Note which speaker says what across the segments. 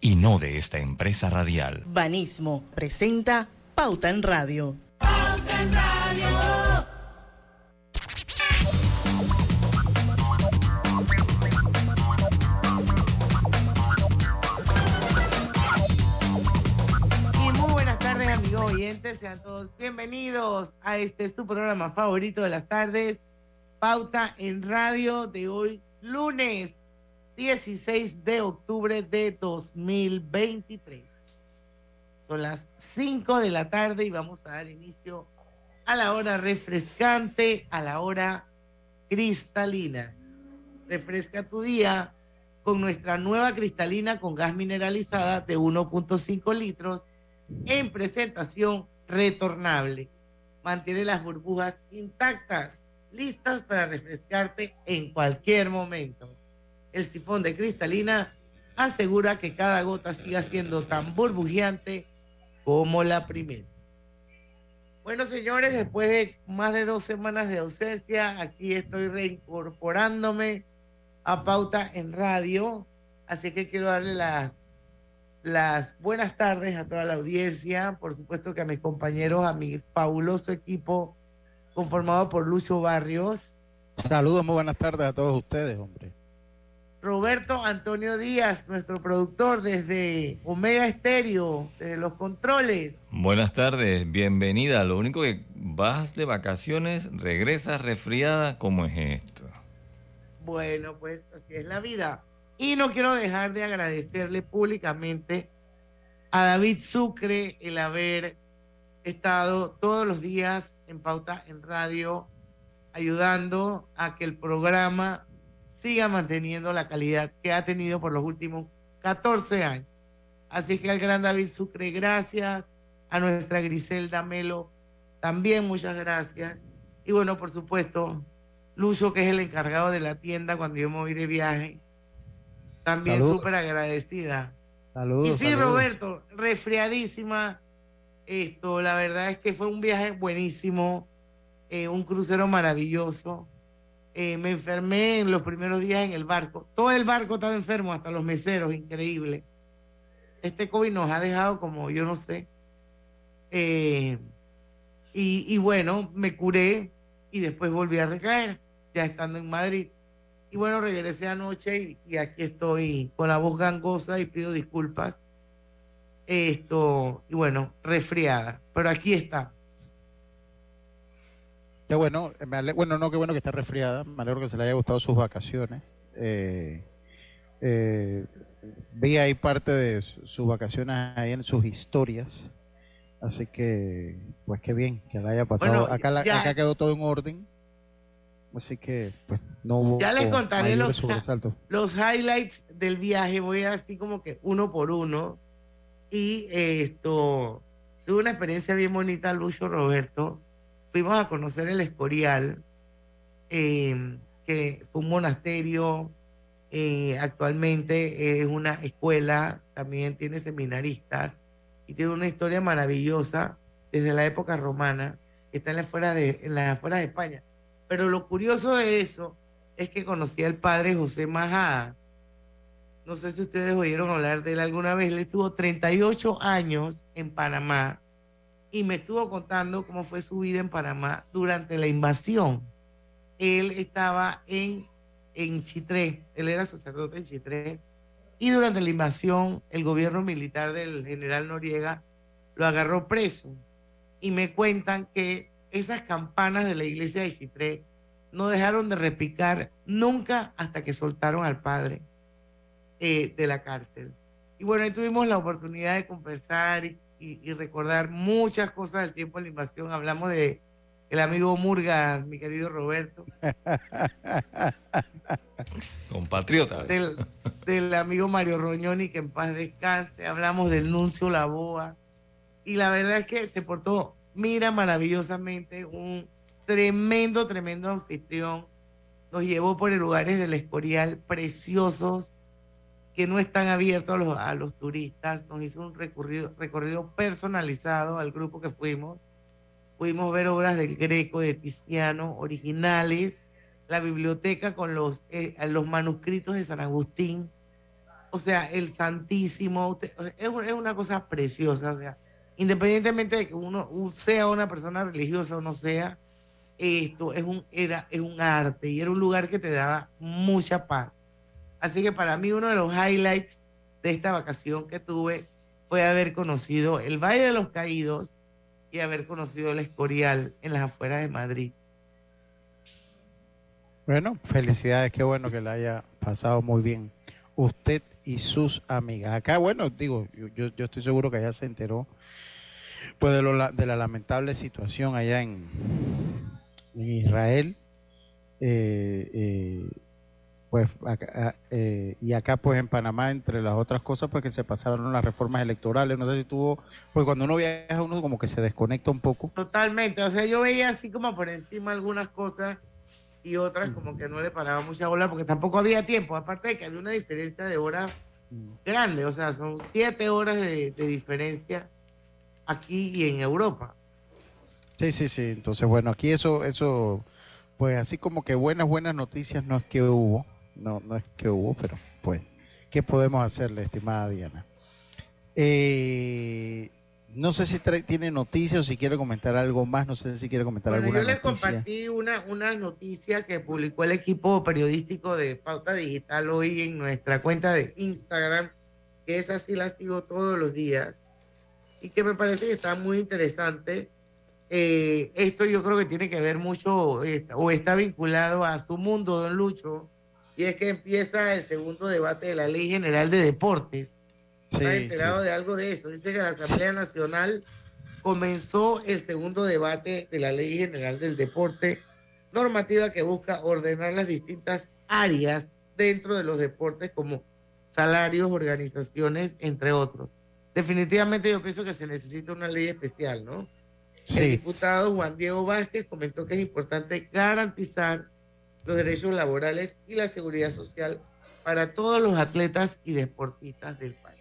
Speaker 1: y no de esta empresa radial.
Speaker 2: Banismo presenta Pauta en Radio. Pauta en Radio.
Speaker 3: Y muy buenas tardes amigos oyentes, sean todos bienvenidos a este su programa favorito de las tardes, Pauta en Radio de hoy lunes 16 de octubre de 2023. Son las 5 de la tarde y vamos a dar inicio a la hora refrescante, a la hora cristalina. Refresca tu día con nuestra nueva cristalina con gas mineralizada de 1.5 litros en presentación retornable. Mantiene las burbujas intactas, listas para refrescarte en cualquier momento el sifón de cristalina asegura que cada gota siga siendo tan burbujeante como la primera. Bueno, señores, después de más de dos semanas de ausencia, aquí estoy reincorporándome a Pauta en Radio. Así que quiero darle las, las buenas tardes a toda la audiencia, por supuesto que a mis compañeros, a mi fabuloso equipo conformado por Lucho Barrios.
Speaker 4: Saludos, muy buenas tardes a todos ustedes, hombre.
Speaker 3: Roberto Antonio Díaz, nuestro productor desde Omega Estéreo, desde los controles.
Speaker 5: Buenas tardes, bienvenida. Lo único que vas de vacaciones, regresas resfriada, ¿cómo es esto?
Speaker 3: Bueno, pues así es la vida. Y no quiero dejar de agradecerle públicamente a David Sucre el haber estado todos los días en Pauta en Radio, ayudando a que el programa siga manteniendo la calidad que ha tenido por los últimos 14 años. Así que al gran David Sucre, gracias. A nuestra Griselda Melo, también muchas gracias. Y bueno, por supuesto, Lucho, que es el encargado de la tienda cuando yo me voy de viaje, también súper agradecida.
Speaker 4: Saludos.
Speaker 3: Y sí, Roberto, resfriadísima. Esto, la verdad es que fue un viaje buenísimo, eh, un crucero maravilloso. Eh, me enfermé en los primeros días en el barco. Todo el barco estaba enfermo, hasta los meseros, increíble. Este COVID nos ha dejado como, yo no sé. Eh, y, bueno, me curé y después volví a recaer, ya estando en Madrid. Y bueno, regresé anoche y, aquí estoy con la voz gangosa y pido disculpas. Esto, y bueno, resfriada, pero aquí está.
Speaker 4: Qué bueno, bueno, no, qué bueno que está resfriada. Me alegro que se le haya gustado sus vacaciones. Eh, eh, vi ahí parte de sus vacaciones ahí en sus historias. Así que, pues qué bien que la haya pasado. acá, acá quedó todo en orden. Así que, pues, no hubo.
Speaker 3: Ya les contaré los, los highlights del viaje. Voy así como que uno por uno. Y esto, tuve una experiencia bien bonita, Lucho Roberto fuimos a conocer el Escorial, eh, que fue un monasterio, eh, actualmente es una escuela, también tiene seminaristas y tiene una historia maravillosa desde la época romana, que está en las afueras de, en las de España. Pero lo curioso de eso es que conocí al padre José Majadas. No sé si ustedes oyeron hablar de él alguna vez. Él estuvo 38 años en Panamá y me estuvo contando cómo fue su vida en Panamá durante la invasión. Él estaba en, en Chitré, él era sacerdote en Chitré, y durante la invasión el gobierno militar del general Noriega lo agarró preso. Y me cuentan que esas campanas de la iglesia de Chitré no dejaron de repicar nunca hasta que soltaron al padre eh, de la cárcel. Y bueno, ahí tuvimos la oportunidad de conversar y y, recordar muchas cosas del tiempo de la invasión. Hablamos de el amigo Murga, mi querido Roberto.
Speaker 5: Compatriota.
Speaker 3: Del, del amigo Mario Roñoni, que en paz descanse. Hablamos del Nuncio Laboa. y la verdad es que se portó, mira, maravillosamente, un tremendo, tremendo anfitrión. Nos llevó por lugares del Escorial preciosos que no están abiertos a los, a los turistas. Nos hizo un recorrido, recorrido personalizado al grupo que fuimos. Pudimos ver obras del Greco, de Tiziano, originales, la biblioteca con los, eh, los manuscritos de San Agustín, o sea, el Santísimo, es, es una cosa preciosa, o sea, independientemente de que uno sea una persona religiosa o no sea, esto es un, era, es un arte y era un lugar que te daba mucha paz. Así que para mí uno de los highlights de esta vacación que tuve fue haber conocido el Valle de los Caídos y haber conocido el Escorial en las afueras de Madrid.
Speaker 4: Bueno, felicidades, qué bueno que la haya pasado muy bien usted y sus amigas. Acá, bueno, digo, yo, estoy seguro que ya se enteró pues de, lo, de la lamentable situación allá en, en Israel. Eh, eh, pues acá, eh, y acá pues en Panamá entre las otras cosas pues que se pasaron las reformas electorales. No sé si tuvo pues cuando uno viaja uno como que se desconecta un poco.
Speaker 3: Totalmente o sea yo veía así como por encima algunas cosas y otras como que no le paraba mucha bola porque tampoco había tiempo. Aparte de que había una diferencia de hora grande o sea son siete horas de, de diferencia aquí y en Europa.
Speaker 4: Sí sí sí entonces bueno aquí eso eso pues así como que buenas buenas noticias no es que hubo no, no es que hubo, pero pues, ¿qué podemos hacerle, estimada Diana? Eh, no sé si tiene noticias o si quiere comentar algo más, no sé si quiere comentar
Speaker 3: bueno,
Speaker 4: alguna
Speaker 3: yo les compartí una, una noticia que publicó el equipo periodístico de Pauta Digital hoy en nuestra cuenta de Instagram, que es así la sigo todos los días, y que me parece que está muy interesante. Eh, esto yo creo que tiene que ver mucho eh, o está vinculado a su mundo, don Lucho, y es que empieza el segundo debate de la Ley General de Deportes. Sí, enterado de algo de eso? Dice que la Asamblea Nacional comenzó el segundo debate de la Ley General del Deporte, normativa que busca ordenar las distintas áreas dentro de los deportes como salarios, organizaciones, entre otros. Definitivamente yo pienso que se necesita una ley especial, ¿no? Sí. El diputado Juan Diego Vázquez comentó que es importante garantizar los derechos laborales y la seguridad social para todos los atletas y deportistas del país.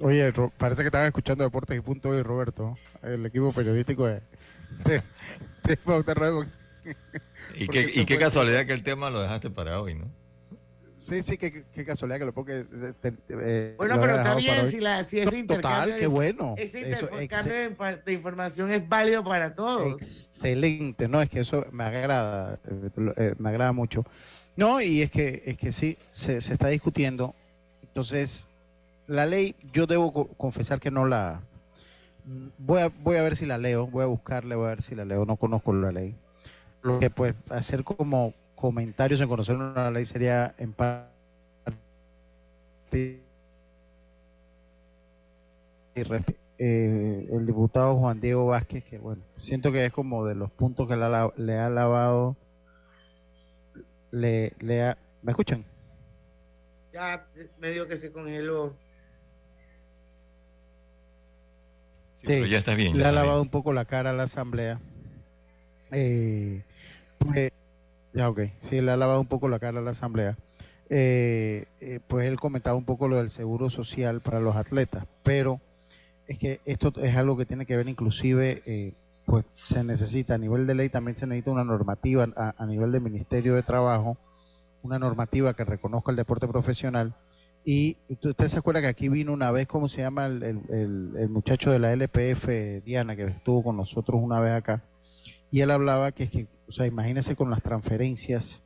Speaker 4: Oye, parece que estaban escuchando Deportes y Punto hoy, Roberto, el equipo periodístico de, de,
Speaker 5: Y qué, y qué casualidad que el tema lo dejaste para hoy, ¿no?
Speaker 4: Sí, sí, qué, casualidad que lo porque este,
Speaker 3: eh, bueno, pero está bien si, la, si ese intercambio,
Speaker 4: Total, qué bueno.
Speaker 3: Ese intercambio de, de, información es válido para todos.
Speaker 4: Excelente, no, es que eso me agrada, eh, eh, me agrada mucho. No, y es que, es que sí, se, se está discutiendo. Entonces, la ley, yo debo confesar que no la... Voy a, voy a ver si la leo, voy a buscarle, voy a ver si la leo, no conozco la ley. Lo que pues hacer como comentarios en conocer una ley sería en parte eh, el diputado Juan Diego Vázquez, que bueno, siento que es como de los puntos que le ha lavado, le, le ha, ¿me escuchan?
Speaker 3: Ya medio que se congeló.
Speaker 5: Sí, ya está bien.
Speaker 4: le ha lavado un poco la cara a la asamblea. Eh, pues, ya, ok. Sí, le ha lavado un poco la cara a la Asamblea. Eh, eh, pues él comentaba un poco lo del seguro social para los atletas, pero es que esto es algo que tiene que ver inclusive, eh, pues se necesita a nivel de ley, también se necesita una normativa a, nivel del Ministerio de Trabajo, una normativa que reconozca el deporte profesional. Y usted se acuerda que aquí vino una vez, ¿cómo se llama el, el muchacho de la LPF, Diana, que estuvo con nosotros una vez acá? Y él hablaba que es que o sea, imagínese con las transferencias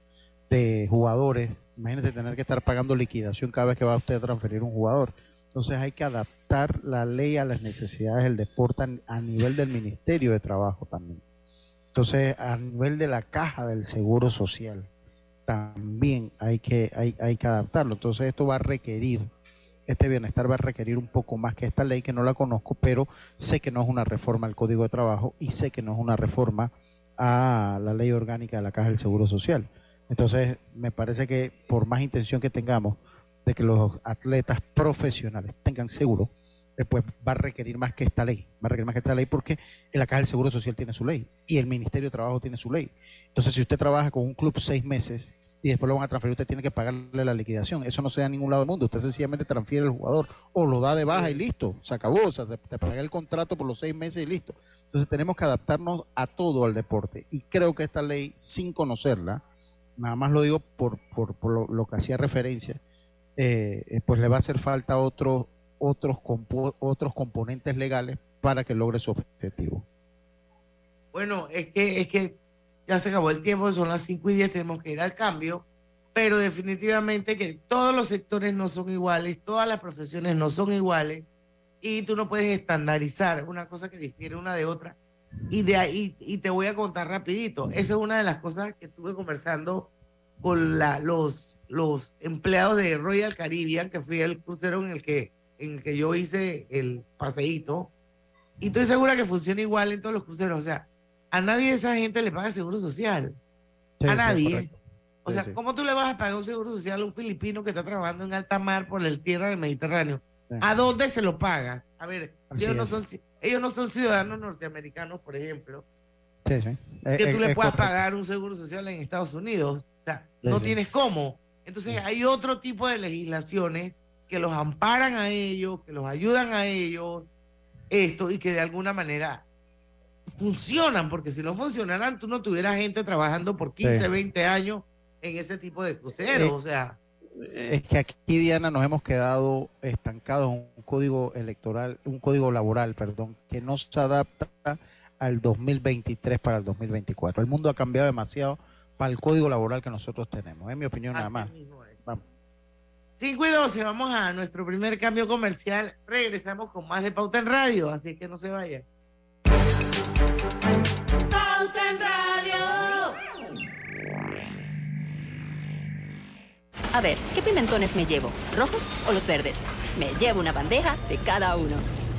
Speaker 4: de jugadores, imagínese tener que estar pagando liquidación cada vez que va usted a transferir un jugador. Entonces hay que adaptar la ley a las necesidades del deporte a nivel del Ministerio de Trabajo también. Entonces, a nivel de la caja del Seguro Social, también hay que, hay, hay que adaptarlo. Entonces, esto va a requerir, este bienestar va a requerir un poco más que esta ley, que no la conozco, pero sé que no es una reforma al Código de Trabajo y sé que no es una reforma a la ley orgánica de la Caja del Seguro Social. Entonces, me parece que por más intención que tengamos de que los atletas profesionales tengan seguro, pues va a requerir más que esta ley. Va a requerir más que esta ley porque la Caja del Seguro Social tiene su ley y el Ministerio de Trabajo tiene su ley. Entonces, si usted trabaja con un club seis meses y después lo van a transferir, usted tiene que pagarle la liquidación. Eso no se da en ningún lado del mundo. Usted sencillamente transfiere al jugador o lo da de baja y listo. Se acabó. O sea, te, paga el contrato por los seis meses y listo. Entonces, tenemos que adaptarnos a todo al deporte. Y creo que esta ley, sin conocerla, nada más lo digo por, por, lo, que hacía referencia, eh, pues le va a hacer falta otros otros, otros componentes legales para que logre su objetivo.
Speaker 3: Bueno, es que, es que ya se acabó el tiempo, son las 5 y 10, tenemos que ir al cambio, pero definitivamente que todos los sectores no son iguales, todas las profesiones no son iguales y tú no puedes estandarizar una cosa que difiere una de otra. Y de ahí, y te voy a contar rapidito, esa es una de las cosas que estuve conversando con la, los, los empleados de Royal Caribbean, que fui el crucero en el que en el que yo hice el paseíto, y estoy segura que funciona igual en todos los cruceros. O sea, a nadie de esa gente le paga seguro social. a nadie. o sea, ¿cómo tú le vas a pagar un seguro social a un filipino que está trabajando en alta mar por el tierra del Mediterráneo? ¿A dónde se lo pagas? A ver, ellos no, son, ellos no son ciudadanos norteamericanos, por ejemplo. Sí, sí. que tú le puedas pagar un seguro social en Estados Unidos. O sea, no tienes cómo. Entonces, hay otro tipo de legislaciones que los amparan a ellos, que los ayudan a ellos, esto, y que de alguna manera funcionan, porque si no funcionaran, tú no tuvieras gente trabajando por 15, 20 años en ese tipo de cruceros, o sea.
Speaker 4: Es que aquí, Diana, nos hemos quedado estancados en un código electoral, un código laboral, perdón, que no se adapta al 2023 para el 2024. El mundo ha cambiado demasiado para el código laboral que nosotros tenemos, en mi opinión nada más. Vamos.
Speaker 3: 5 y 12, vamos a nuestro primer cambio comercial. Regresamos con más de Pauta en Radio, así que no se vayan. En Radio.
Speaker 6: A ver, ¿qué pimentones me llevo? ¿Rojos o los verdes? Me llevo una bandeja de cada uno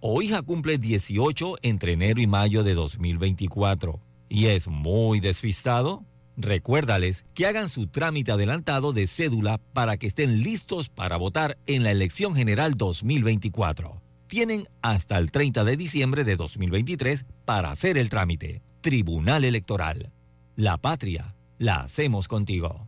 Speaker 5: o hija cumple 18 entre enero y mayo de 2024 y es muy desfistado, recuérdales que hagan su trámite adelantado de cédula para que estén listos para votar en la elección general 2024. Tienen hasta el 30 de diciembre de 2023 para hacer el trámite. Tribunal Electoral. La patria la hacemos contigo.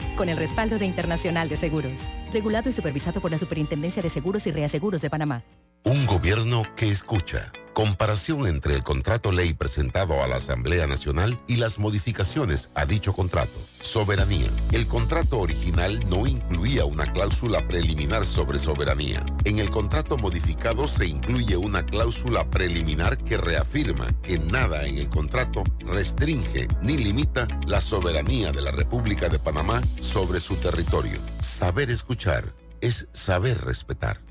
Speaker 7: con el respaldo de Internacional de Seguros, regulado y supervisado por la Superintendencia de Seguros y Reaseguros de Panamá.
Speaker 8: Un gobierno que escucha. Comparación entre el contrato ley presentado a la Asamblea Nacional y las modificaciones a dicho contrato. Soberanía. El contrato original no incluía una cláusula preliminar sobre soberanía. En el contrato modificado se incluye una cláusula preliminar que reafirma que nada en el contrato restringe ni limita la soberanía de la República de Panamá sobre su territorio. Saber escuchar es saber respetar.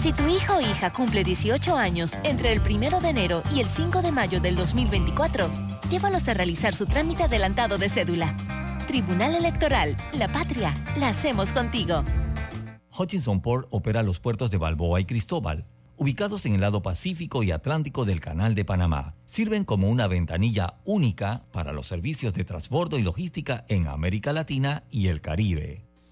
Speaker 9: Si tu hijo o hija cumple 18 años entre el 1 de enero y el 5 de mayo del 2024, llévalos a realizar su trámite adelantado de cédula. Tribunal Electoral, la patria, la hacemos contigo.
Speaker 5: Hutchinson Port opera los puertos de Balboa y Cristóbal, ubicados en el lado Pacífico y Atlántico del Canal de Panamá. Sirven como una ventanilla única para los servicios de transbordo y logística en América Latina y el Caribe.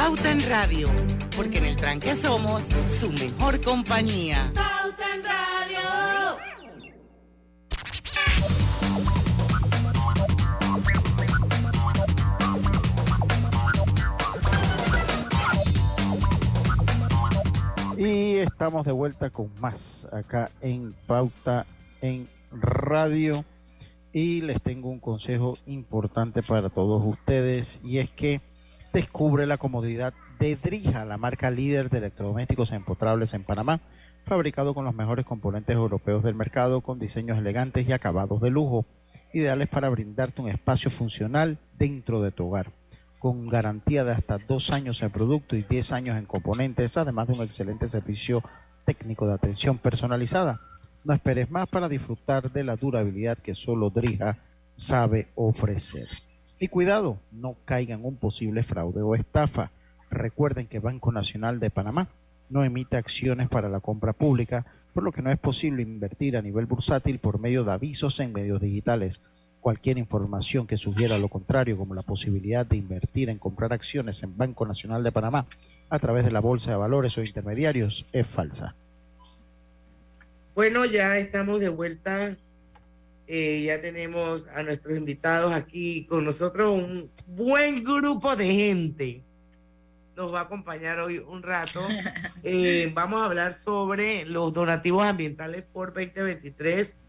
Speaker 3: Pauta en Radio, porque en el tranque somos su mejor compañía. Pauta en Radio.
Speaker 4: Y estamos de vuelta con más acá en Pauta en Radio. Y les tengo un consejo importante para todos ustedes y es que descubre la comodidad de Drija, la marca líder de electrodomésticos empotrables en Panamá, fabricado con los mejores componentes europeos del mercado, con diseños elegantes y acabados de lujo, ideales para brindarte un espacio funcional dentro de tu hogar con garantía de hasta dos años en producto y diez años en componentes, además de un excelente servicio técnico de atención personalizada. No esperes más para disfrutar de la durabilidad que solo Drija sabe ofrecer. Y cuidado, no caigan en un posible fraude o estafa. Recuerden que Banco Nacional de Panamá no emite acciones para la compra pública, por lo que no es posible invertir a nivel bursátil por medio de avisos en medios digitales. Cualquier información que sugiera lo contrario, como la posibilidad de invertir en comprar acciones en Banco Nacional de Panamá a través de la Bolsa de Valores o intermediarios, es falsa.
Speaker 3: Bueno, ya estamos de vuelta. Eh, ya tenemos a nuestros invitados aquí con nosotros, un buen grupo de gente. Nos va a acompañar hoy un rato. Eh, vamos a hablar sobre los donativos ambientales por 2023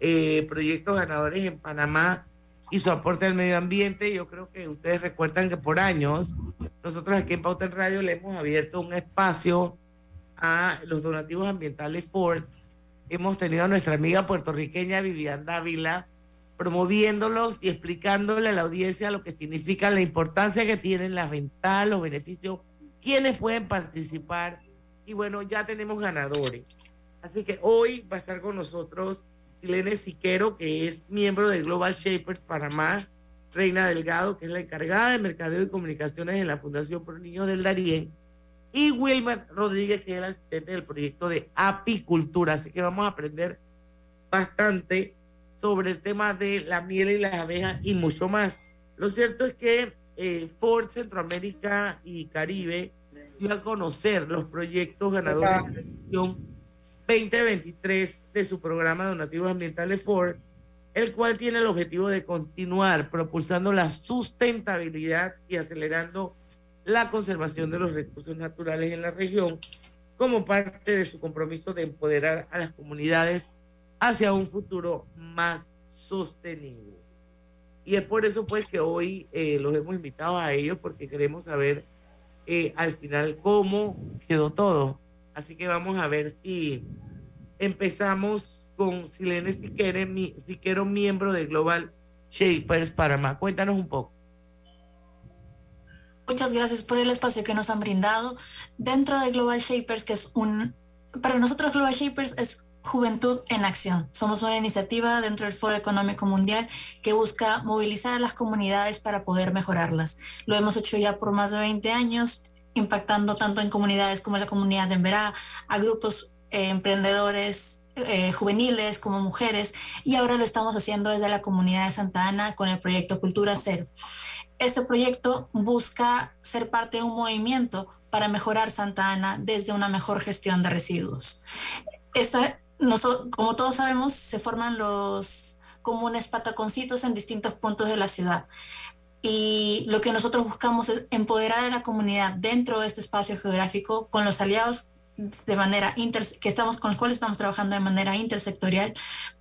Speaker 3: eh, proyectos ganadores en Panamá y su aporte al medio ambiente. Yo creo que ustedes recuerdan que por años nosotros aquí en Pauta en Radio le hemos abierto un espacio a los donativos ambientales Ford. Hemos tenido a nuestra amiga puertorriqueña Vivian Dávila promoviéndolos y explicándole a la audiencia lo que significa la importancia que tienen las ventajas, los beneficios, quiénes pueden participar. Y bueno, ya tenemos ganadores. Así que hoy va a estar con nosotros Silene Siquero, que es miembro de Global Shapers Panamá, Reina Delgado, que es la encargada de Mercadeo y Comunicaciones en la Fundación Por Niños del Darién, y Wilmer Rodríguez, que es el asistente del proyecto de apicultura. Así que vamos a aprender bastante sobre el tema de la miel y las abejas y mucho más. Lo cierto es que eh, Ford Centroamérica y Caribe dio a conocer los proyectos ganadores de la 2023 de su programa Donativos Ambientales Ford el cual tiene el objetivo de continuar propulsando la sustentabilidad y acelerando la conservación de los recursos naturales en la región como parte de su compromiso de empoderar a las comunidades hacia un futuro más sostenible. Y es por eso pues que hoy eh, los hemos invitado a ellos porque queremos saber eh, al final cómo quedó todo. Así que vamos a ver si empezamos con Silene Siquero, miembro de Global Shapers Panamá. Cuéntanos un poco.
Speaker 10: Muchas gracias por el espacio que nos han brindado. Dentro de Global Shapers, que es un, para nosotros Global Shapers es Juventud en Acción. Somos una iniciativa dentro del Foro Económico Mundial que busca movilizar a las comunidades para poder mejorarlas. Lo hemos hecho ya por más de 20 años, impactando tanto en comunidades como la comunidad de Emberá, a grupos eh, emprendedores eh, juveniles como mujeres y ahora lo estamos haciendo desde la comunidad de Santa Ana con el proyecto Cultura Cero. Este proyecto busca ser parte de un movimiento para mejorar Santa Ana desde una mejor gestión de residuos. Esta, como todos sabemos, se forman los comunes pataconcitos en distintos puntos de la ciudad. Y lo que nosotros buscamos es empoderar a la comunidad dentro de este espacio geográfico con los aliados de manera inter, que estamos con los cuales estamos trabajando de manera intersectorial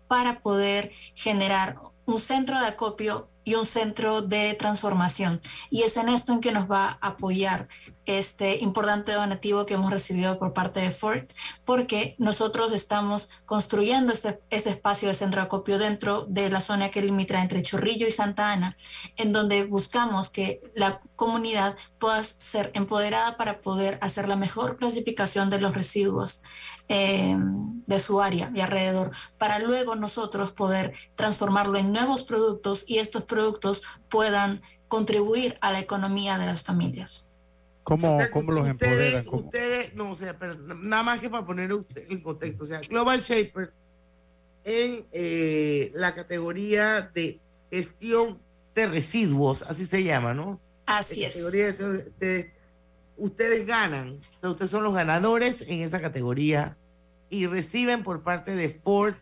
Speaker 10: para poder generar un centro de acopio y un centro de transformación. Y es en esto en que nos va a apoyar este importante donativo que hemos recibido por parte de Ford, porque nosotros estamos construyendo este, este espacio de centro acopio dentro de la zona que limita entre Chorrillo y Santa Ana, en donde buscamos que la comunidad pueda ser empoderada para poder hacer la mejor clasificación de los residuos eh, de su área y alrededor, para luego nosotros poder transformarlo en nuevos productos y estos productos puedan contribuir a la economía de las familias.
Speaker 4: ¿Cómo, los empoderan?
Speaker 3: Ustedes, no, o sea, pero nada más que para poner en contexto, o sea, Global Shapers en eh, la categoría de gestión de residuos, así se llama, ¿no?
Speaker 10: Así es.
Speaker 3: De, ustedes ganan, ustedes son los ganadores en esa categoría y reciben por parte de Ford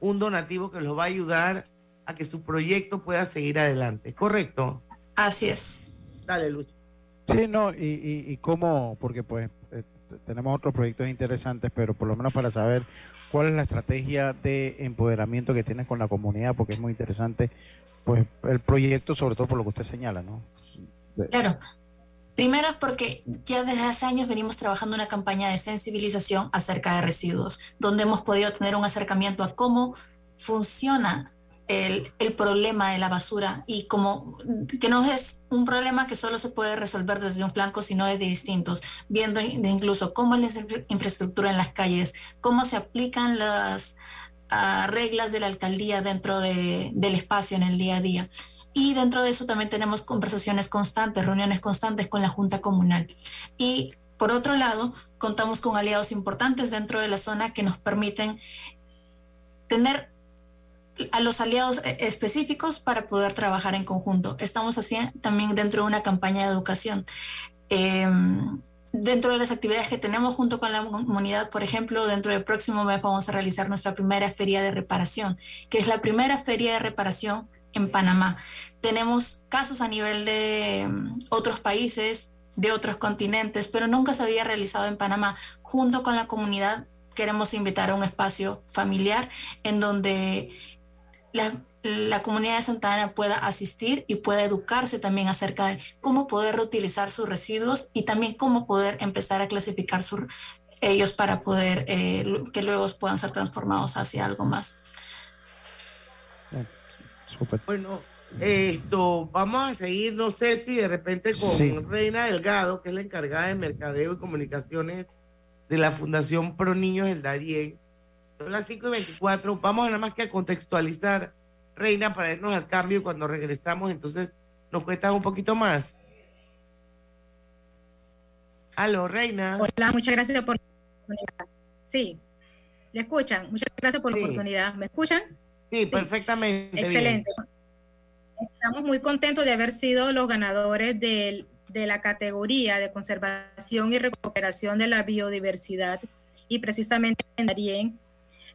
Speaker 3: un donativo que los va a ayudar a que su proyecto pueda seguir adelante, ¿correcto?
Speaker 10: Así es.
Speaker 3: Dale, Lucho.
Speaker 4: Sí, no, y, y, cómo, porque pues eh, tenemos otros proyectos interesantes, pero por lo menos para saber cuál es la estrategia de empoderamiento que tienes con la comunidad, porque es muy interesante, pues el proyecto, sobre todo por lo que usted señala, ¿no?
Speaker 10: Claro. Primero porque ya desde hace años venimos trabajando una campaña de sensibilización acerca de residuos, donde hemos podido tener un acercamiento a cómo funciona el, el, problema de la basura y como que no es un problema que solo se puede resolver desde un flanco, sino desde distintos, viendo incluso cómo es la infraestructura en las calles, cómo se aplican las uh, reglas de la alcaldía dentro de, del espacio en el día a día. Y dentro de eso también tenemos conversaciones constantes, reuniones constantes con la Junta Comunal. Y por otro lado, contamos con aliados importantes dentro de la zona que nos permiten tener a los aliados e-, específicos para poder trabajar en conjunto. Estamos haciendo también dentro de una campaña de educación. Em, dentro de las actividades que tenemos junto con la comunidad, por ejemplo, dentro del próximo mes vamos a realizar nuestra primera feria de reparación, que es la primera feria de reparación en Panamá. Tenemos casos a nivel de mm, otros países, de otros continentes, pero nunca se había realizado en Panamá. Junto con la comunidad queremos invitar a un espacio familiar en donde la, comunidad de Santa Ana pueda asistir y pueda educarse también acerca de cómo poder reutilizar sus residuos y también cómo poder empezar a clasificar sus ellos para poder eh, que luego puedan ser transformados hacia algo más.
Speaker 3: Bueno, esto, vamos a seguir, no sé si de repente con Reina Delgado, que es la encargada de Mercadeo y Comunicaciones de la Fundación Pro Niños del Darién. Son las 5 y 24. Vamos nada más que a contextualizar, Reina, para irnos al cambio y cuando regresamos, entonces nos cuesta un poquito más. Aló, Reina.
Speaker 11: Hola, muchas gracias por la oportunidad. Sí, ¿le escuchan? Muchas gracias por la oportunidad. ¿Me escuchan?
Speaker 3: Sí, perfectamente.
Speaker 11: Excelente. Estamos muy contentos de haber sido los ganadores de la categoría de conservación y recuperación de la biodiversidad y precisamente en Darien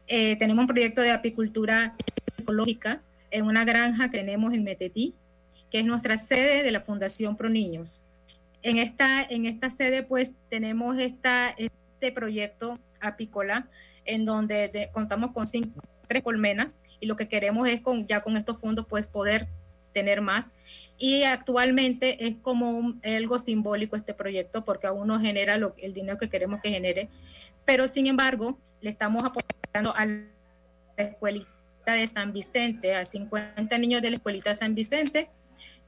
Speaker 11: eh, tenemos un proyecto de apicultura ecológica en una granja que tenemos en Metetí, que es nuestra sede de la Fundación Pro Niños. En esta, en esta sede pues tenemos esta, este proyecto apícola en donde contamos con cinco, tres colmenas y lo que queremos es con, ya con estos fondos pues poder tener más. Y actualmente es como algo simbólico este proyecto porque aún no genera lo, el dinero que queremos que genere, pero sin embargo le estamos apoyando a la escuelita de San Vicente, a 50 niños de la escuelita de San Vicente,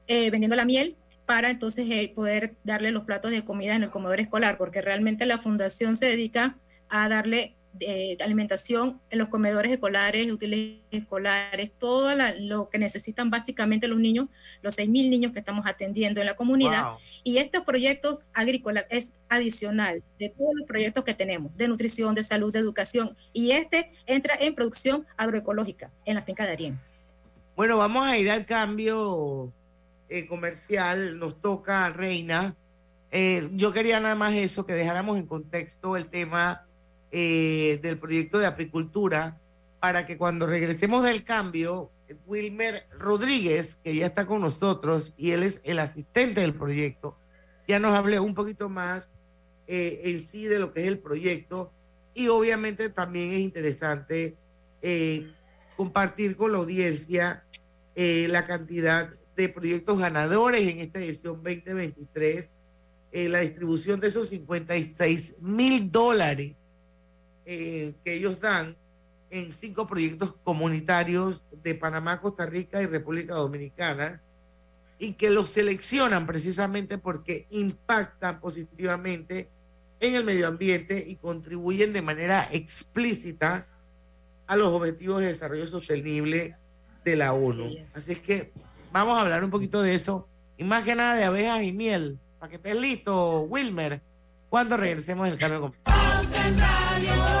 Speaker 11: eh, vendiendo la miel para entonces eh, poder darle los platos de comida en el comedor escolar, porque realmente la fundación se dedica a darle de alimentación en los comedores escolares, útiles escolares, todo lo que necesitan básicamente los niños, los 6.000 niños que estamos atendiendo en la comunidad. Y estos proyectos agrícolas es adicional de todos los proyectos que tenemos, de nutrición, de salud, de educación. Y este entra en producción agroecológica en la finca de Arién.
Speaker 3: Bueno, vamos a ir al cambio eh, comercial. Nos toca, Reina. Eh, yo quería nada más eso, que dejáramos en contexto el tema eh, del proyecto de apicultura para que cuando regresemos del cambio, Wilmer Rodríguez, que ya está con nosotros y él es el asistente del proyecto, ya nos hable un poquito más eh, en sí de lo que es el proyecto. Y obviamente también es interesante eh, compartir con la audiencia la cantidad de proyectos ganadores en esta edición 2023, la distribución de esos 56 mil dólares eh, que ellos dan en cinco proyectos comunitarios de Panamá, Costa Rica y República Dominicana y que los seleccionan precisamente porque impactan positivamente en el medio ambiente y contribuyen de manera explícita a los objetivos de desarrollo sostenible de la ONU. Así es que vamos a hablar un poquito de eso. Y más que nada de abejas y miel. Para que estés listo, Wilmer, cuando regresemos del cambio. radio.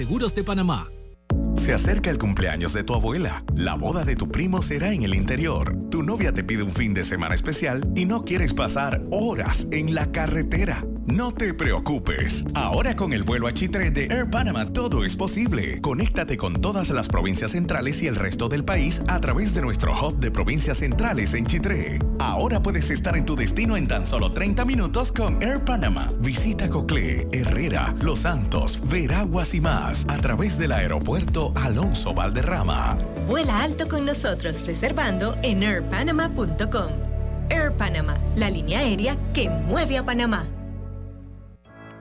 Speaker 12: Seguros de Panamá.
Speaker 13: Se acerca el cumpleaños de tu abuela. La boda de tu primo será en el interior. Tu novia te pide un fin de semana especial y no quieres pasar horas en la carretera. No te preocupes. Ahora con el vuelo a Chitre de Air Panama todo es posible. Conéctate con todas las provincias centrales y el resto del país a través de nuestro hub de provincias centrales en Chitré. Ahora puedes estar en tu destino en tan solo 30 minutos con Air Panama. Visita Coclé, Herrera, Los Santos, Veraguas y más a través del aeropuerto Alonso Valderrama.
Speaker 14: Vuela alto con nosotros reservando en airpanama.com. Air Panama, la línea aérea que mueve a Panamá.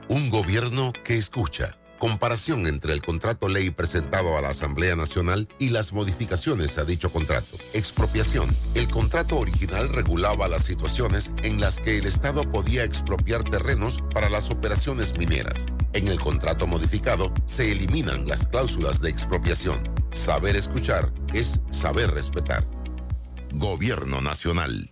Speaker 8: Un gobierno que escucha. Comparación entre el contrato ley presentado a la Asamblea Nacional y las modificaciones a dicho contrato. Expropiación. El contrato original regulaba las situaciones en las que el Estado podía expropiar terrenos para las operaciones mineras. En el contrato modificado se eliminan las cláusulas de expropiación. Saber escuchar es saber respetar. Gobierno Nacional.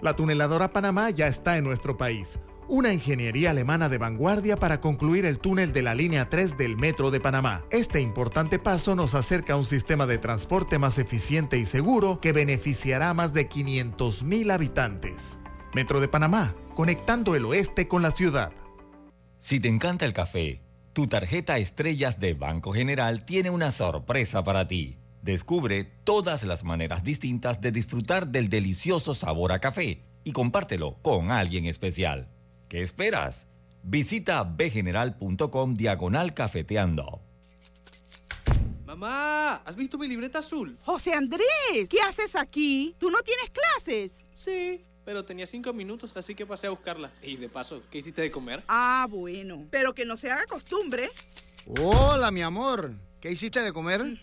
Speaker 15: La tuneladora Panamá ya está en nuestro país. Una ingeniería alemana de vanguardia para concluir el túnel de la línea 3 del Metro de Panamá. Este importante paso nos acerca a un sistema de transporte más eficiente y seguro que beneficiará a más de 500.000 habitantes. Metro de Panamá, conectando el oeste con la ciudad.
Speaker 5: Si te encanta el café, tu tarjeta Estrellas de Banco General tiene una sorpresa para ti. Descubre todas las maneras distintas de disfrutar del delicioso sabor a café y compártelo con alguien especial. ¿Qué esperas? Visita bgeneral.com diagonal cafeteando.
Speaker 16: Mamá, ¿has visto mi libreta azul?
Speaker 17: José Andrés, ¿qué haces aquí? ¿Tú no tienes clases?
Speaker 16: Sí, pero tenía cinco minutos, así que pasé a buscarla. Y de paso, ¿qué hiciste de comer?
Speaker 17: Ah, bueno, pero que no se haga costumbre.
Speaker 18: Hola, mi amor. ¿Qué hiciste de comer?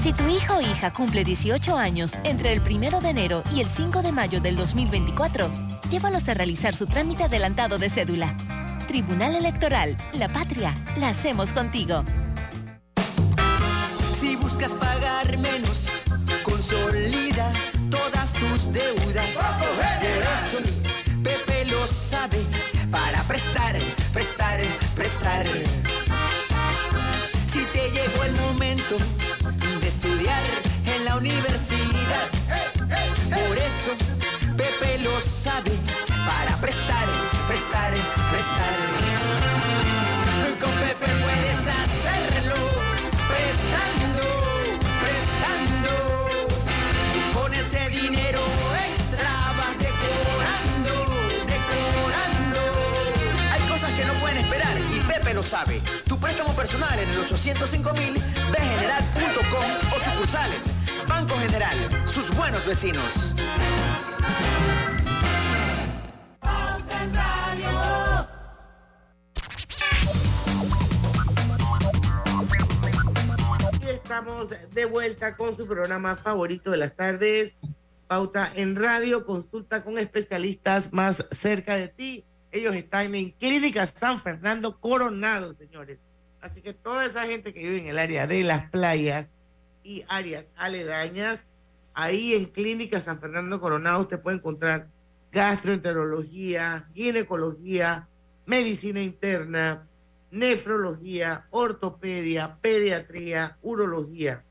Speaker 9: Si tu hijo o hija cumple 18 años entre el 1 de enero y el 5 de mayo del 2024, llévalos a realizar su trámite adelantado de cédula. Tribunal Electoral, la patria, la hacemos contigo.
Speaker 19: Si buscas pagar menos, consolida todas tus deudas. Pepe lo sabe, para prestar, prestar, prestar. Para prestar, prestar, prestar. Con Pepe puedes hacerlo, prestando, prestando. Con ese dinero extra vas decorando, decorando. Hay cosas que no pueden esperar y Pepe lo sabe. Tu préstamo personal en el 805 mil, bgeneral.com o sucursales. Banco General, sus buenos vecinos.
Speaker 3: Y estamos de vuelta con su programa favorito de las tardes, Pauta en Radio, consulta con especialistas más cerca de ti. Ellos están en Clínica San Fernando Coronado, señores. Así que toda esa gente que vive en el área de las playas y áreas aledañas, ahí en Clínica San Fernando Coronado usted puede encontrar gastroenterología, ginecología, medicina interna, nefrología, ortopedia, pediatría, urología.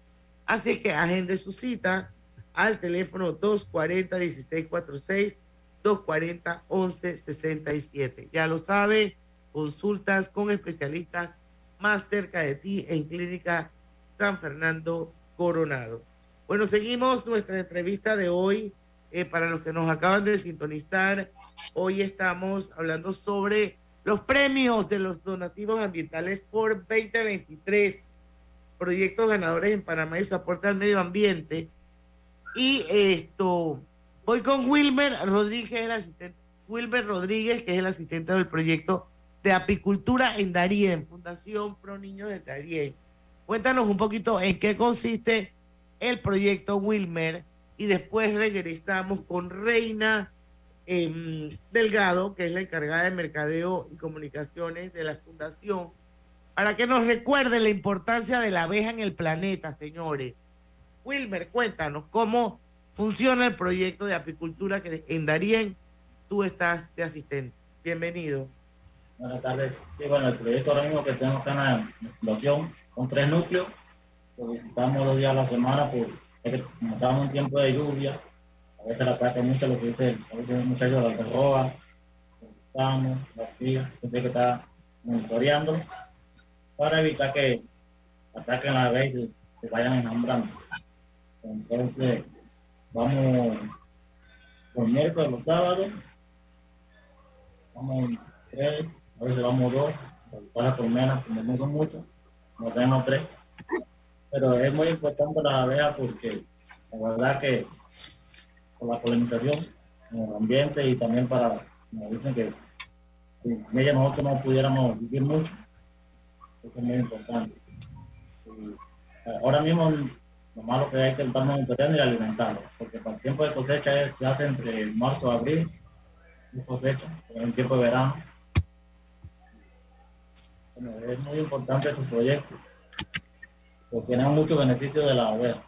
Speaker 3: Así que agende su cita al teléfono 240-1646, 240-1167. Ya lo sabe, consultas con especialistas más cerca de ti en Clínica San Fernando Coronado. Bueno, seguimos nuestra entrevista de hoy. Eh, para los que nos acaban de sintonizar, hoy estamos hablando sobre los premios de los donativos ambientales por 2023, proyectos ganadores en Panamá y su aporte al medio ambiente. Y esto, voy con Wilmer Rodríguez, el asistente, Wilmer Rodríguez, que es el asistente del proyecto de apicultura en Darién, Fundación Pro Niños de Darién. Cuéntanos un poquito en qué consiste el proyecto Wilmer y después regresamos con Reina em, Delgado, que es la encargada de mercadeo y comunicaciones de la fundación, para que nos recuerde la importancia de la abeja en el planeta, señores. Wilmer, cuéntanos cómo funciona el proyecto de apicultura que en Darien tú estás de asistente. Bienvenido.
Speaker 20: Buenas tardes. Sí, bueno, el proyecto ahora mismo que tenemos acá en la fundación con tres núcleos. Lo visitamos dos días a la semana por que como en tiempo de lluvia, a veces le ataca mucho lo que dice a veces el muchacho la roba, el gusano, la fría, entonces que estar monitoreando para evitar que ataquen a la vez y se vayan enambrando. Entonces, vamos los miércoles, los sábados, vamos tres, a veces vamos dos, revisar las colmenas, como no son muchos, nos tenemos tres pero es muy importante la abeja porque la verdad que por la polinización en el ambiente y también para, como dicen que sin ella nosotros no pudiéramos vivir mucho, eso es muy importante. Y ahora mismo lo malo que hay que estar monitoreando y alimentarlo, porque para el tiempo de cosecha se hace entre marzo y abril, y cosecha, en el tiempo de verano. Bueno, es muy importante ese proyecto porque tenemos muchos beneficios de la abeja.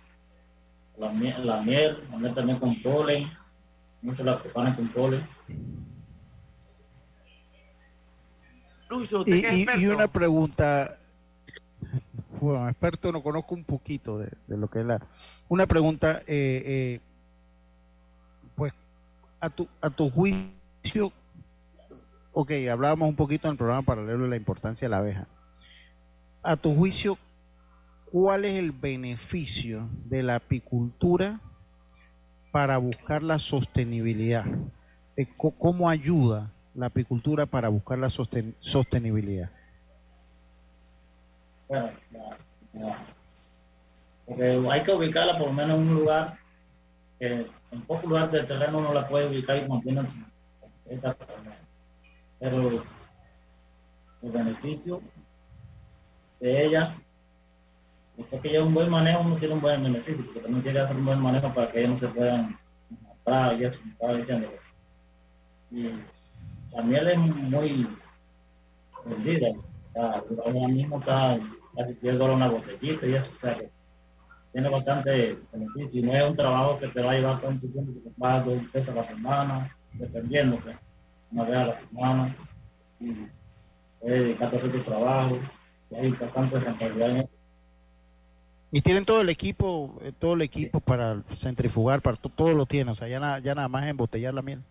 Speaker 20: La, miel, la miel, también con polen, muchos la preparan con polen.
Speaker 4: Y, y, una pregunta, bueno, experto no conozco un poquito de, de, lo que es la... Una pregunta, eh, eh, pues a tu, a tu juicio, ok, hablábamos un poquito en el programa paralelo de la importancia de la abeja. A tu juicio, ¿cuál es el beneficio de la apicultura para buscar la sostenibilidad? Eh, ¿Cómo ayuda la apicultura para buscar la sostenibilidad?
Speaker 20: Bueno, hay que ubicarla por lo menos en un lugar en pocos lugares del terreno no la puede ubicar y mantiene esta Pero el beneficio de ella es que un buen manejo no tiene un buen beneficio, porque también tiene que hacer un buen manejo para que ellas no se puedan comprar y eso, Y la miel es muy vendida. Ahora mismo está casi 10 dólares una botellita y eso, o sea que tiene bastante beneficio y no es un trabajo que te va a llevar tanto tiempo que te pagas dos veces a la semana, dependiendo, que pues, una vez a la semana, y puedes dedicarte a hacer tu trabajo, y hay bastante rentabilidad en eso.
Speaker 4: Y tienen todo el equipo, eh, todo el equipo para centrifugar, para todo lo tienen, o sea, ya, nada, ya nada más embotellar la miel.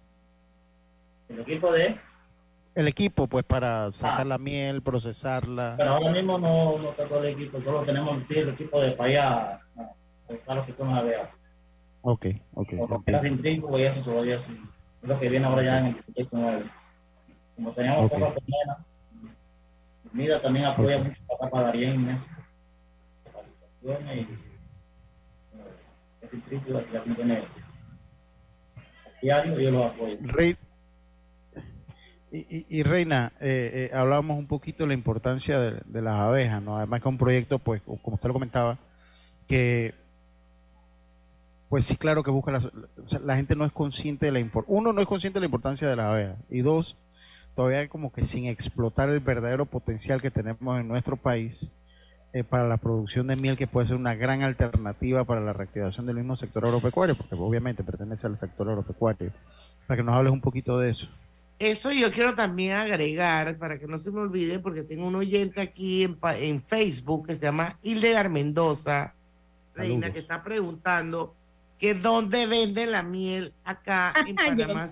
Speaker 20: ¿El equipo de?
Speaker 4: El equipo, pues, para sacar ah. la miel, procesarla.
Speaker 20: Pero ahora mismo no, no está todo el equipo, solo tenemos el equipo de para está lo que son abejas.
Speaker 4: Ok, ok.
Speaker 20: Porque okay. y eso todavía sí. Es lo que viene ahora ya en el proyecto 9. Como teníamos okay. poca comida, Mida también apoya mucho para, para Darien en eso. Y
Speaker 4: y, Reina, eh, eh, hablábamos un poquito de la importancia de, las abejas, ¿no? Además que un proyecto, pues, como usted lo comentaba, que pues sí, claro que busca la, la gente no es consciente de la importancia, uno no es consciente de la importancia de la abeja y dos, todavía como que sin explotar el verdadero potencial que tenemos en nuestro país eh, para la producción de miel que puede ser una gran alternativa para la reactivación del mismo sector agropecuario, porque obviamente pertenece al sector agropecuario. Para que nos hables un poquito de eso.
Speaker 3: Eso yo quiero también agregar, para que no se me olvide, porque tengo un oyente aquí en, en Facebook que se llama Hildegard Mendoza, Reina, que está preguntando que dónde venden la miel acá en Panamá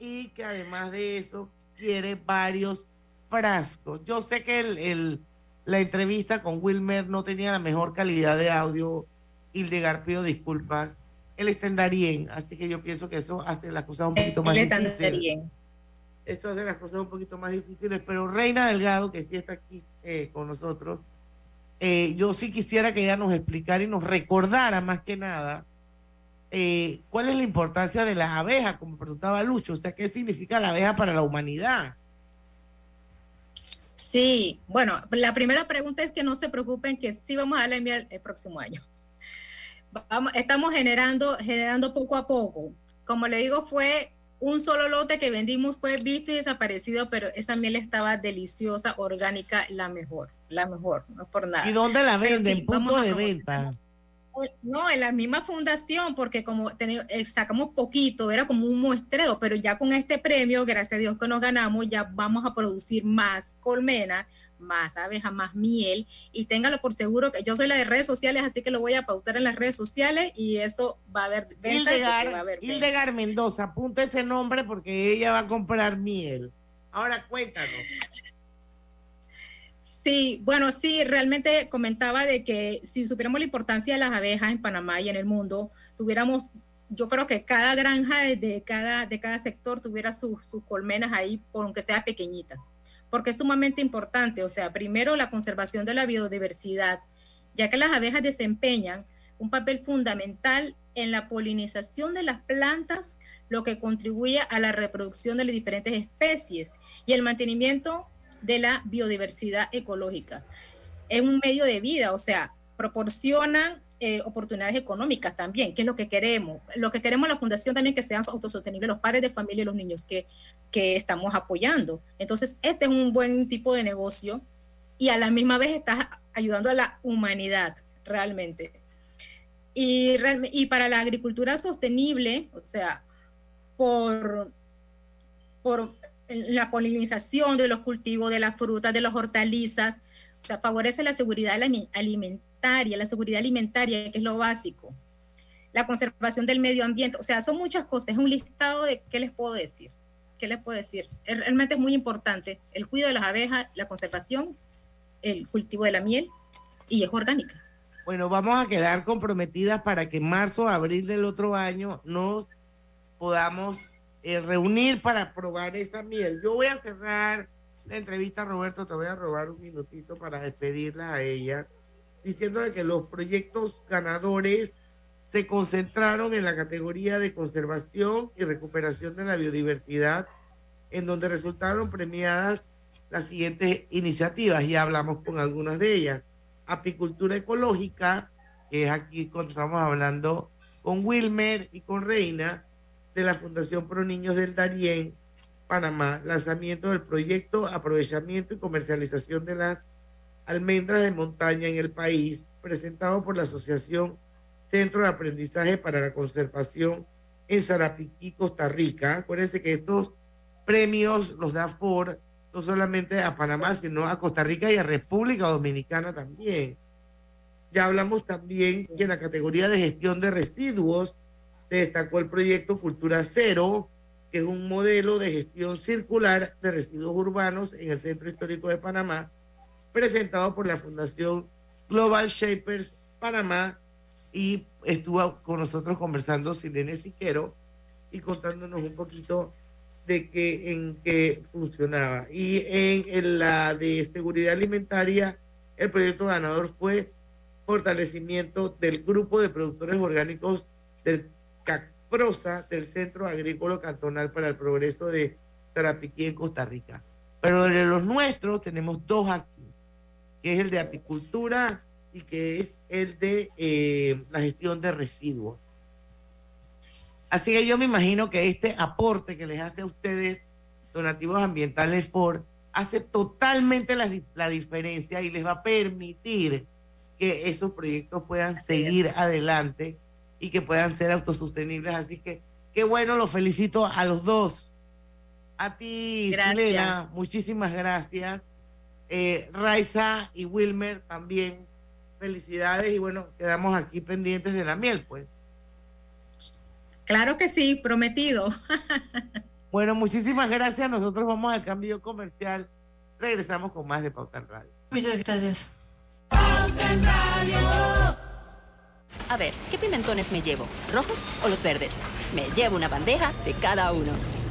Speaker 3: y que además de eso quiere varios frascos. Yo sé que el, la entrevista con Wilmer no tenía la mejor calidad de audio. Hildegard, pido disculpas. Él está en Darien, así que yo pienso que eso hace las cosas un poquito más difíciles. Esto hace las cosas un poquito más difíciles, pero Reina Delgado, que sí está aquí eh, con nosotros, eh, yo sí quisiera que ella nos explicara y nos recordara más que nada eh, cuál es la importancia de las abejas, como preguntaba Lucho, o sea, qué significa la abeja para la humanidad.
Speaker 11: Sí, bueno, la primera pregunta es que no se preocupen que sí vamos a darle miel el próximo año. Vamos, estamos generando, generando poco a poco. Como le digo, fue un solo lote que vendimos fue visto y desaparecido, pero esa miel estaba deliciosa, orgánica, la mejor, la mejor, no por nada.
Speaker 3: ¿Y dónde la venden? Punto de venta.
Speaker 11: No, en la misma fundación, porque como eh, sacamos poquito, era como un muestreo, pero ya con este premio, gracias a Dios que nos ganamos, ya vamos a producir más colmenas, más abeja, más miel y téngalo por seguro que yo soy la de redes sociales, así que lo voy a pautar en las redes sociales y eso va a haber
Speaker 3: venta. Hildegard, Mendoza, apunta ese nombre porque ella va a comprar miel. Ahora cuéntanos.
Speaker 11: Sí, bueno, sí, realmente comentaba de que si supiéramos la importancia de las abejas en Panamá y en el mundo, tuviéramos, yo creo que cada granja de, cada, de cada sector tuviera sus colmenas ahí, aunque sea pequeñita porque es sumamente importante. O sea, primero la conservación de la biodiversidad, ya que las abejas desempeñan un papel fundamental en la polinización de las plantas, lo que contribuye a la reproducción de las diferentes especies y el mantenimiento de la biodiversidad ecológica. Es un medio de vida, o sea, proporcionan eh, oportunidades económicas también, que es lo que queremos. Lo que queremos en la fundación también que sean autosostenibles los padres de familia y los niños que, que estamos apoyando. Entonces, este es un buen tipo de negocio y a la misma vez estás ayudando a la humanidad realmente. Y, y para la agricultura sostenible, o sea, por, por la polinización de los cultivos, de las frutas, de las hortalizas, o sea, favorece la seguridad alimentaria, la seguridad alimentaria, que es lo básico. la conservación del medio ambiente, o sea, son muchas cosas, es un listado de qué les puedo decir. ¿Qué les puedo decir? Realmente es muy importante el cuidado de las abejas, la conservación, el cultivo de la miel y es orgánica.
Speaker 3: Bueno, vamos a quedar comprometidas para que en marzo, abril del otro año nos podamos eh, reunir para probar esa miel. Yo voy a cerrar la entrevista, Roberto, te voy a robar un minutito para despedirla a ella, diciéndole que los proyectos ganadores se concentraron en la categoría de conservación y recuperación de la biodiversidad, en donde resultaron premiadas las siguientes iniciativas, ya hablamos con algunas de ellas. Apicultura ecológica, que es aquí cuando estamos hablando con Wilmer y con Reina, de la Fundación Pro Niños del Darién, Panamá, lanzamiento del proyecto Aprovechamiento y Comercialización de las Almendras de Montaña en el país, presentado por la Asociación Centro de Aprendizaje para la Conservación en Zarapiquí, Costa Rica. Acuérdense que estos premios los da Ford no solamente a Panamá, sino a Costa Rica y a República Dominicana también. Ya hablamos también que la categoría de gestión de residuos se destacó el proyecto Cultura Cero, que es un modelo de gestión circular de residuos urbanos en el Centro Histórico de Panamá, presentado por la Fundación Global Shapers Panamá y estuvo con nosotros conversando Silene Siquero y contándonos un poquito de que en qué funcionaba. Y en, la de seguridad alimentaria, el proyecto ganador fue fortalecimiento del grupo de productores orgánicos del CACPROSA, del Centro Agrícola Cantonal para el Progreso de Tarapiquí en Costa Rica. Pero de los nuestros tenemos dos aquí, que es el de apicultura y que es el de eh, la gestión de residuos. Así que yo me imagino que este aporte que les hace a ustedes donativos ambientales Ford hace totalmente la, la diferencia y les va a permitir que esos proyectos puedan seguir adelante y que puedan ser autosostenibles. Así que qué bueno, los felicito a los dos. A ti, Selena, muchísimas gracias. Eh, Raiza y Wilmer también, felicidades y bueno, quedamos aquí pendientes de la miel, pues.
Speaker 11: Claro que sí, prometido.
Speaker 3: bueno, muchísimas gracias. Nosotros vamos al cambio comercial. Regresamos con más de Pauta Radio.
Speaker 10: Muchas gracias.
Speaker 6: A ver, ¿qué pimentones me llevo? ¿Rojos o los verdes? Me llevo una bandeja de cada uno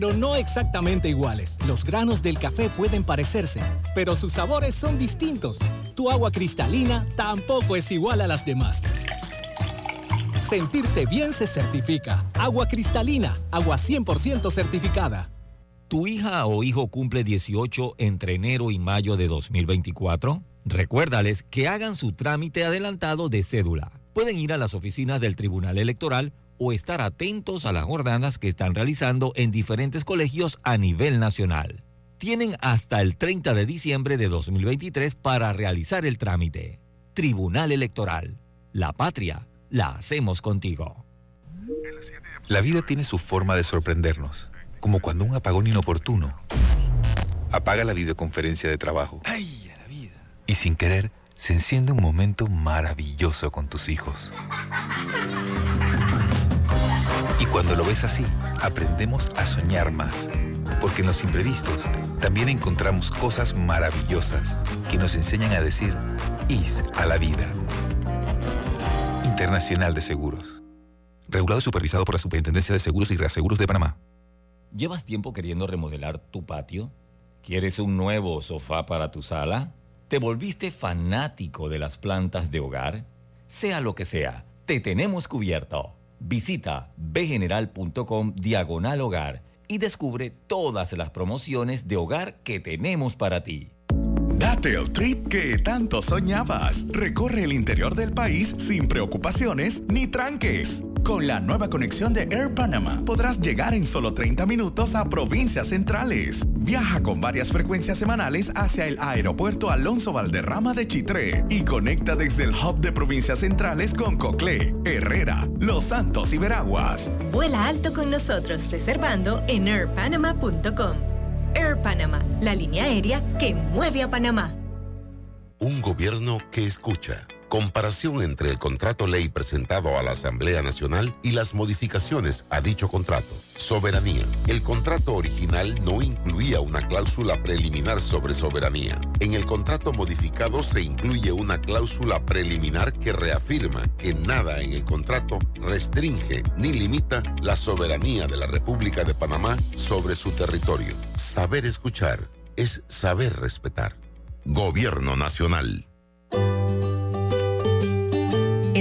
Speaker 12: no exactamente iguales. Los granos del café pueden parecerse, pero sus sabores son distintos. Tu agua cristalina tampoco es igual a las demás. Sentirse bien se certifica. Agua cristalina, agua 100% certificada.
Speaker 5: ¿Tu hija o hijo cumple 18 entre enero y mayo de 2024? Recuérdales que hagan su trámite adelantado de cédula. Pueden ir a las oficinas del Tribunal Electoral o estar atentos a las jornadas que están realizando en diferentes colegios a nivel nacional. Tienen hasta el 30 de diciembre de 2023 para realizar el trámite. Tribunal Electoral. La patria la hacemos contigo.
Speaker 21: La vida tiene su forma de sorprendernos, como cuando un apagón inoportuno apaga la videoconferencia de trabajo.
Speaker 22: ¡Ay, la vida!
Speaker 21: Y sin querer, se enciende un momento maravilloso con tus hijos. Y cuando lo ves así, aprendemos a soñar más. Porque en los imprevistos también encontramos cosas maravillosas que nos enseñan a decir IS a la vida. Internacional de Seguros. Regulado y supervisado por la Superintendencia de Seguros y Reaseguros de Panamá.
Speaker 5: ¿Llevas tiempo queriendo remodelar tu patio? ¿Quieres un nuevo sofá para tu sala? ¿Te volviste fanático de las plantas de hogar? Sea lo que sea, te tenemos cubierto. Visita bgeneral.com diagonal hogar y descubre todas las promociones de hogar que tenemos para ti.
Speaker 13: Date el trip que tanto soñabas. Recorre el interior del país sin preocupaciones ni tranques. Con la nueva conexión de Air Panama podrás llegar en solo 30 minutos a provincias centrales. Viaja con varias frecuencias semanales hacia el aeropuerto Alonso Valderrama de Chitré y conecta desde el hub de provincias centrales con Coclé, Herrera, Los Santos y Veraguas.
Speaker 23: Vuela alto con nosotros reservando en airpanama.com. Air Panama, la línea aérea que mueve a Panamá.
Speaker 8: Un gobierno que escucha. Comparación entre el contrato ley presentado a la Asamblea Nacional y las modificaciones a dicho contrato. Soberanía. El contrato original no incluía una cláusula preliminar sobre soberanía. En el contrato modificado se incluye una cláusula preliminar que reafirma que nada en el contrato restringe ni limita la soberanía de la República de Panamá sobre su territorio. Saber escuchar es saber respetar. Gobierno Nacional.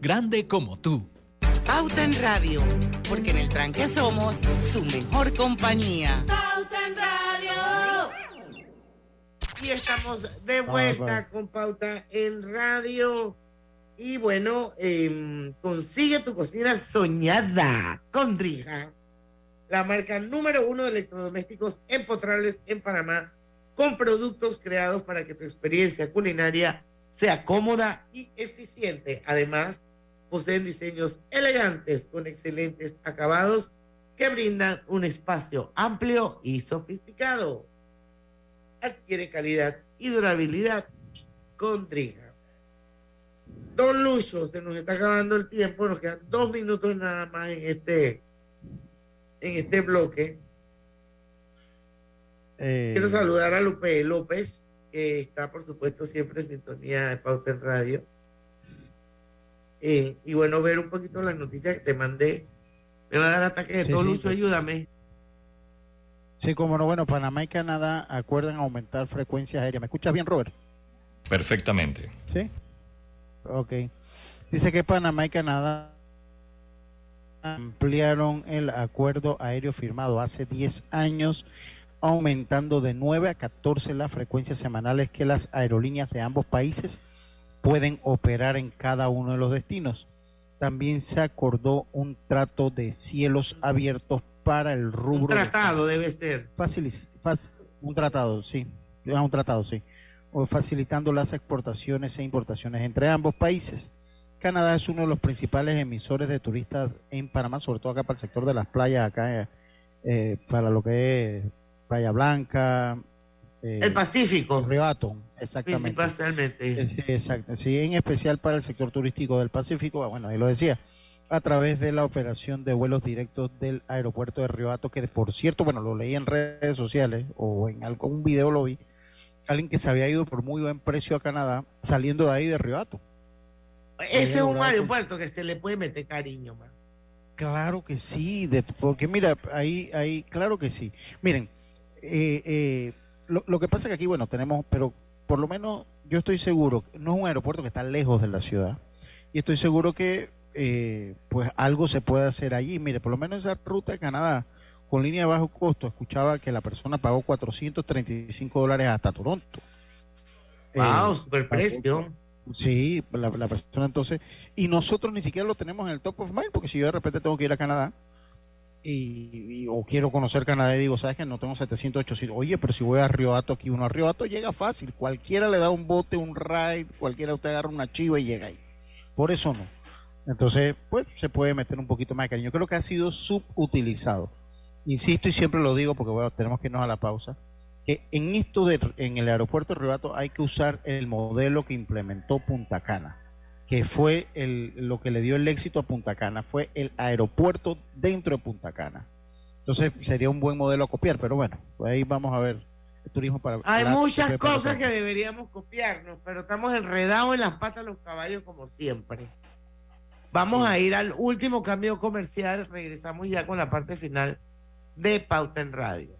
Speaker 12: Grande como tú.
Speaker 3: Pauta en Radio, porque en el tranque somos su mejor compañía.
Speaker 24: Pauta en Radio.
Speaker 3: Y estamos de vuelta con Pauta en Radio. Y bueno, em, consigue tu cocina soñada con Drija, la marca número uno de electrodomésticos empotrables en Panamá, con productos creados para que tu experiencia culinaria sea cómoda y eficiente. Además, poseen diseños elegantes con excelentes acabados que brindan un espacio amplio y sofisticado. Adquiere calidad y durabilidad con Drija. Don Lucho, se nos está acabando el tiempo, nos quedan dos minutos nada más en este, en este bloque.
Speaker 4: Eh,
Speaker 3: Quiero saludar a Lupe López, que está por supuesto siempre en sintonía de Pauta en Radio. Eh, y bueno, ver un poquito las noticias que te mandé. Me va a dar ataque de
Speaker 4: Sí,
Speaker 3: todo,
Speaker 4: sí,
Speaker 3: Lucho,
Speaker 4: pues.
Speaker 3: ayúdame.
Speaker 4: Sí, como no, bueno, Panamá y Canadá acuerdan aumentar frecuencias aéreas. ¿Me escuchas bien, Robert?
Speaker 5: Perfectamente.
Speaker 4: Sí. Ok. Dice que Panamá y Canadá ampliaron el acuerdo aéreo firmado hace 10 años, aumentando de 9 a 14 las frecuencias semanales que las aerolíneas de ambos países pueden operar en cada uno de los destinos. También se acordó un trato de cielos abiertos para el rubro.
Speaker 3: Un
Speaker 4: de-
Speaker 3: tratado debe ser.
Speaker 4: Fac- un tratado, sí. Ah, Un tratado, sí. O facilitando las exportaciones e importaciones entre ambos países. Canadá es uno de los principales emisores de turistas en Panamá, sobre todo acá para el sector de las playas, acá eh, eh, para lo que es Playa Blanca. Eh,
Speaker 3: El Pacífico.
Speaker 4: Río Hato, exactamente.
Speaker 3: Principalmente.
Speaker 4: Sí, exacto. Sí, en especial para el sector turístico del Pacífico, ah, bueno, ahí lo decía, a través de la operación de vuelos directos del aeropuerto de Río Hato, que por cierto, bueno, lo leí en redes sociales o en algún video lo vi, alguien que se había ido por muy buen precio a Canadá, saliendo de ahí de Río Hato.
Speaker 3: Ese es un aeropuerto que se le puede meter cariño, man.
Speaker 4: Claro que sí, de, porque mira, ahí, ahí, claro que sí. Miren, eh, eh, lo, lo, que pasa es que aquí, bueno, tenemos, pero por lo menos yo estoy seguro, no es un aeropuerto que está lejos de la ciudad, y estoy seguro que eh, pues algo se puede hacer allí. Mire, por lo menos esa ruta de Canadá con línea de bajo costo, escuchaba que la persona pagó 435 dólares hasta Toronto.
Speaker 3: Wow, super precio.
Speaker 4: Sí, la, persona entonces, y nosotros ni siquiera lo tenemos en el top of mind, porque si yo de repente tengo que ir a Canadá, y, o quiero conocer Canadá y digo, ¿sabes que No tengo 700, 800. Oye, pero si voy a Río Hato aquí, uno a Río Hato llega fácil. Cualquiera le da un bote, un ride, cualquiera usted agarra una chiva y llega ahí. Por eso no. Entonces, pues se puede meter un poquito más de cariño. Creo que ha sido subutilizado. Insisto y siempre lo digo porque bueno, tenemos que irnos a la pausa en esto de, en el aeropuerto de Ribato hay que usar el modelo que implementó Punta Cana, que fue el, lo que le dio el éxito a Punta Cana, fue el aeropuerto dentro de Punta Cana. Entonces sería un buen modelo a copiar, pero bueno, pues ahí vamos a ver el turismo para...
Speaker 3: Hay muchas cosas que deberíamos copiarnos, pero estamos enredados en las patas de los caballos como siempre. Vamos a ir al último cambio comercial, regresamos ya con la parte final de Pauta en Radio.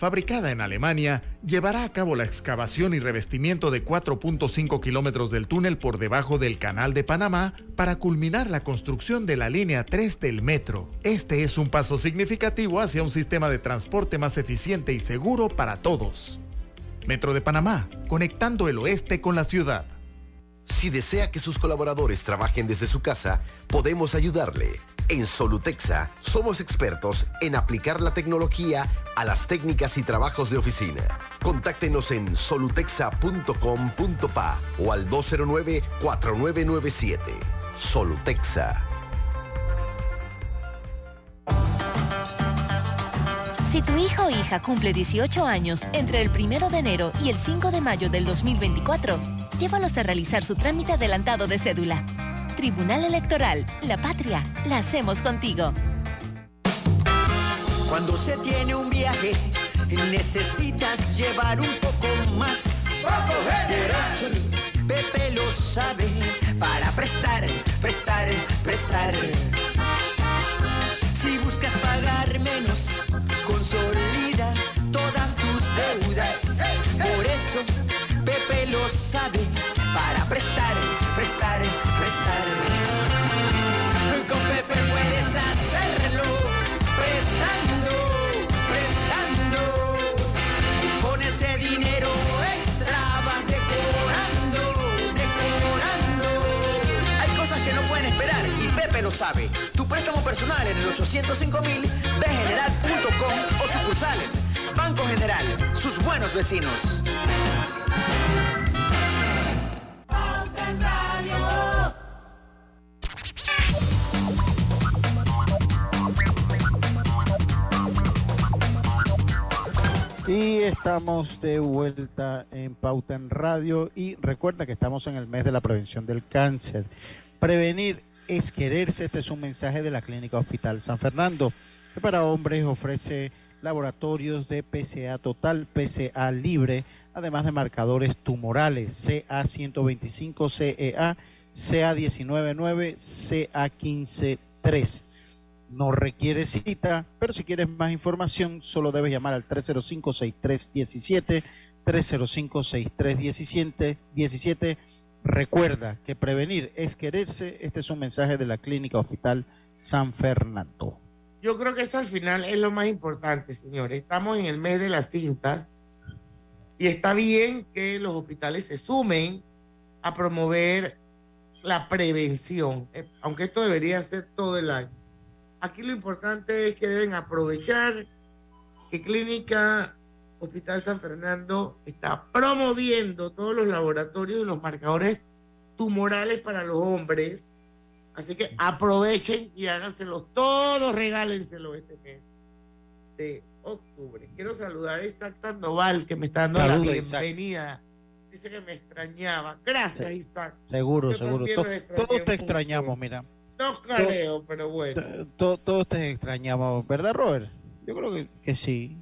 Speaker 25: fabricada en Alemania, llevará a cabo la excavación y revestimiento de 4.5 kilómetros del túnel por debajo del Canal de Panamá para culminar la construcción de la línea 3 del metro. Este es un paso significativo hacia un sistema de transporte más eficiente y seguro para todos. Metro de Panamá, conectando el oeste con la ciudad.
Speaker 26: Si desea que sus colaboradores trabajen desde su casa, podemos ayudarle. En Solutexa somos expertos en aplicar la tecnología a las técnicas y trabajos de oficina. Contáctenos en solutexa.com.pa o al 209-4997. Solutexa.
Speaker 9: Si tu hijo o hija cumple 18 años entre el 1 de enero y el 5 de mayo del 2024, llévalos a realizar su trámite adelantado de cédula. Tribunal Electoral, la patria, la hacemos contigo.
Speaker 19: Cuando se tiene un viaje, necesitas llevar un poco más. ¡Poco Pepe lo sabe, para prestar, prestar, prestar. Si buscas pagar menos, consolida todas tus deudas. Por eso, Pepe lo sabe, para prestar, sabe. Tu préstamo personal en el 805 mil, bgeneral.com o sucursales. Banco General, sus buenos vecinos.
Speaker 4: Y estamos de vuelta en Pauta en Radio y recuerda que estamos en el mes de la prevención del cáncer. Prevenir es quererse. Este es un mensaje de la Clínica Hospital San Fernando, que para hombres ofrece laboratorios de PCA total, PCA libre, además de marcadores tumorales, CA125, CEA, CA199, CA153. No requiere cita, pero si quieres más información, solo debes llamar al 305-6317, 305-6317. Recuerda que prevenir es quererse. Este es un mensaje de la Clínica Hospital San Fernando.
Speaker 3: Yo creo que eso al final es lo más importante, señores. Estamos en el mes de las cintas y está bien que los hospitales se sumen a promover la prevención, eh, aunque esto debería ser todo el año. Aquí lo importante es que deben aprovechar que Clínica Hospital San Fernando está promoviendo todos los laboratorios y los marcadores tumorales para los hombres. Así que aprovechen y háganselos todos, regálenselos este mes de octubre. Quiero saludar a Isaac Sandoval, que me está dando la bienvenida. Dice que me extrañaba. Gracias, Isaac.
Speaker 4: Seguro, seguro. todos te extrañamos, mira.
Speaker 3: No creo, pero bueno.
Speaker 4: Todos te extrañamos, ¿verdad, Robert? Yo creo que, que sí.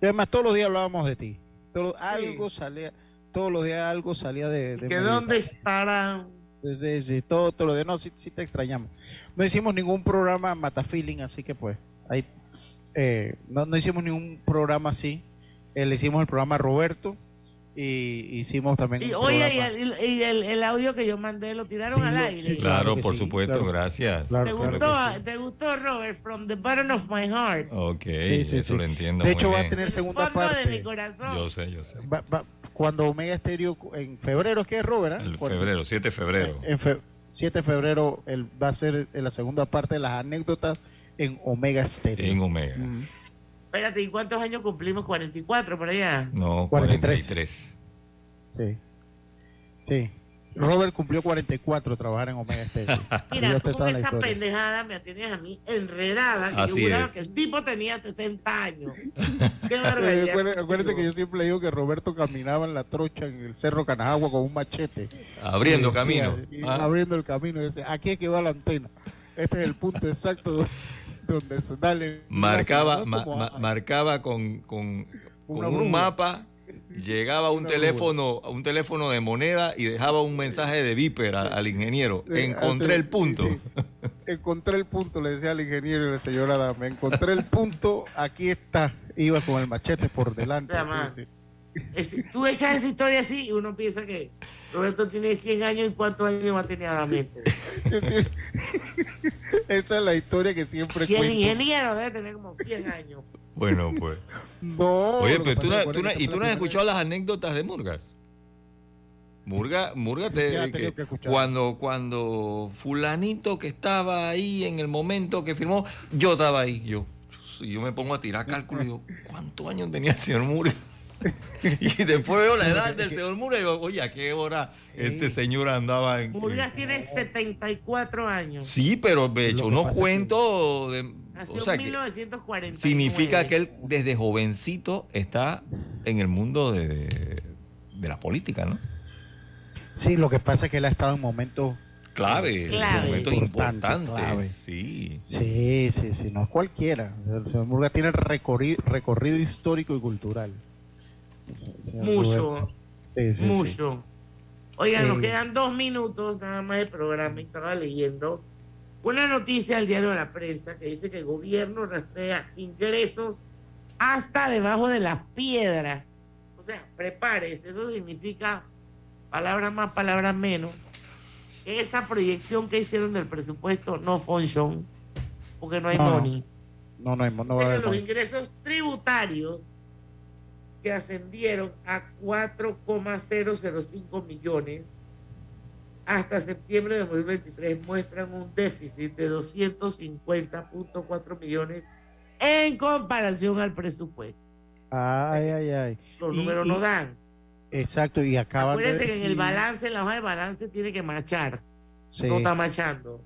Speaker 4: Y además, todos los días hablábamos de ti. Todo, Algo salía, todos los días algo salía de... de
Speaker 3: ¿Que dónde estarán?
Speaker 4: Sí, sí, todo, todo lo de no, sí, sí, te extrañamos. No hicimos ningún programa Mata Feeling, así que pues, ahí, eh, no, no hicimos ningún programa así. Eh, le hicimos el programa a Roberto, y hicimos también.
Speaker 3: Y, oye, y, el, el, audio que yo mandé lo tiraron al aire.
Speaker 5: claro, por supuesto, gracias.
Speaker 3: ¿Te, gustó, ¿Te gustó, Robert? From the bottom of my heart.
Speaker 5: Ok, eso lo entiendo.
Speaker 4: De hecho, va a tener segunda parte.
Speaker 3: de mi corazón.
Speaker 5: Yo sé, yo sé.
Speaker 4: cuando Omega Stereo, en febrero, ¿qué es, Robert?
Speaker 5: En febrero, 7 de febrero.
Speaker 4: En 7 de febrero él va a ser en la segunda parte de las anécdotas en Omega Stereo.
Speaker 5: En Omega.
Speaker 3: Espérate, ¿y cuántos años cumplimos? ¿44 por allá?
Speaker 5: No, 43.
Speaker 4: Sí. Sí. Robert cumplió 44 trabajar en Omega Stereo.
Speaker 3: Mira, con esa pendejada me tienes a mí enredada. Que
Speaker 5: Así
Speaker 3: yo que el tipo tenía 60 años. Qué barbaridad.
Speaker 4: acuérdate, que yo siempre digo que Roberto caminaba en la trocha en el Cerro Canajagua con un machete.
Speaker 5: Abriendo camino.
Speaker 4: Ah. Abriendo el camino. Y decía, aquí es que va la antena. Este es el punto exacto donde se dale.
Speaker 5: Marcaba, marcaba con, con, un mapa, llegaba un teléfono, un teléfono de moneda y dejaba un mensaje de viper al ingeniero. encontré el punto.
Speaker 4: Encontré el punto, le decía al ingeniero y la señora Dame, encontré el punto, aquí está. Iba con el machete por delante.
Speaker 3: tú echas esa historia así y uno piensa que Roberto tiene 100 años y cuántos años va a tener Adamente.
Speaker 4: Esa es la historia que siempre
Speaker 3: Y el ingeniero debe tener como 100 años.
Speaker 5: Bueno, pues.
Speaker 4: No,
Speaker 5: Oye, pero tú, no, ¿y tú no has escuchado las anécdotas de Murgas? Murga, Murga te, cuando, cuando fulanito que estaba ahí en el momento que firmó, yo estaba ahí, yo. Y yo me pongo a tirar cálculo y digo, ¿cuántos años tenía el señor Murga? y después veo la edad del señor Murga y digo, oye, ¿a qué hora este señor andaba en.
Speaker 3: Murgas tiene 74 años.
Speaker 5: Sí, pero de hecho, unos cuentos de.
Speaker 3: Nació en 1940.
Speaker 5: Significa que él desde jovencito está en el mundo de, de, la política, ¿no?
Speaker 4: Sí, lo que pasa es que él ha estado en momentos
Speaker 5: clave, clave. momentos importantes. Sí.
Speaker 4: sí, sí, sí, no es cualquiera. El señor Murgas tiene recorrido, recorrido histórico y cultural.
Speaker 3: Mucho. Sí, sí, mucho. Oigan, nos quedan dos minutos nada más de programa y estaba leyendo una noticia del diario de la prensa que dice que el gobierno rastrea ingresos hasta debajo de la piedra. O sea, prepárese, eso significa palabras más, palabras menos. esa proyección que hicieron del presupuesto no funciona porque no hay money.
Speaker 4: No, no hay
Speaker 3: money. No los ingresos tributarios que ascendieron a 4,005 millones hasta septiembre de 2023 muestran un déficit de 250.4 millones en comparación al presupuesto.
Speaker 4: Ay, ay, ay.
Speaker 3: Los números no dan.
Speaker 4: Exacto, y acaban
Speaker 3: Acuérdense que en el balance, en la hoja de balance tiene que machar. No está machando.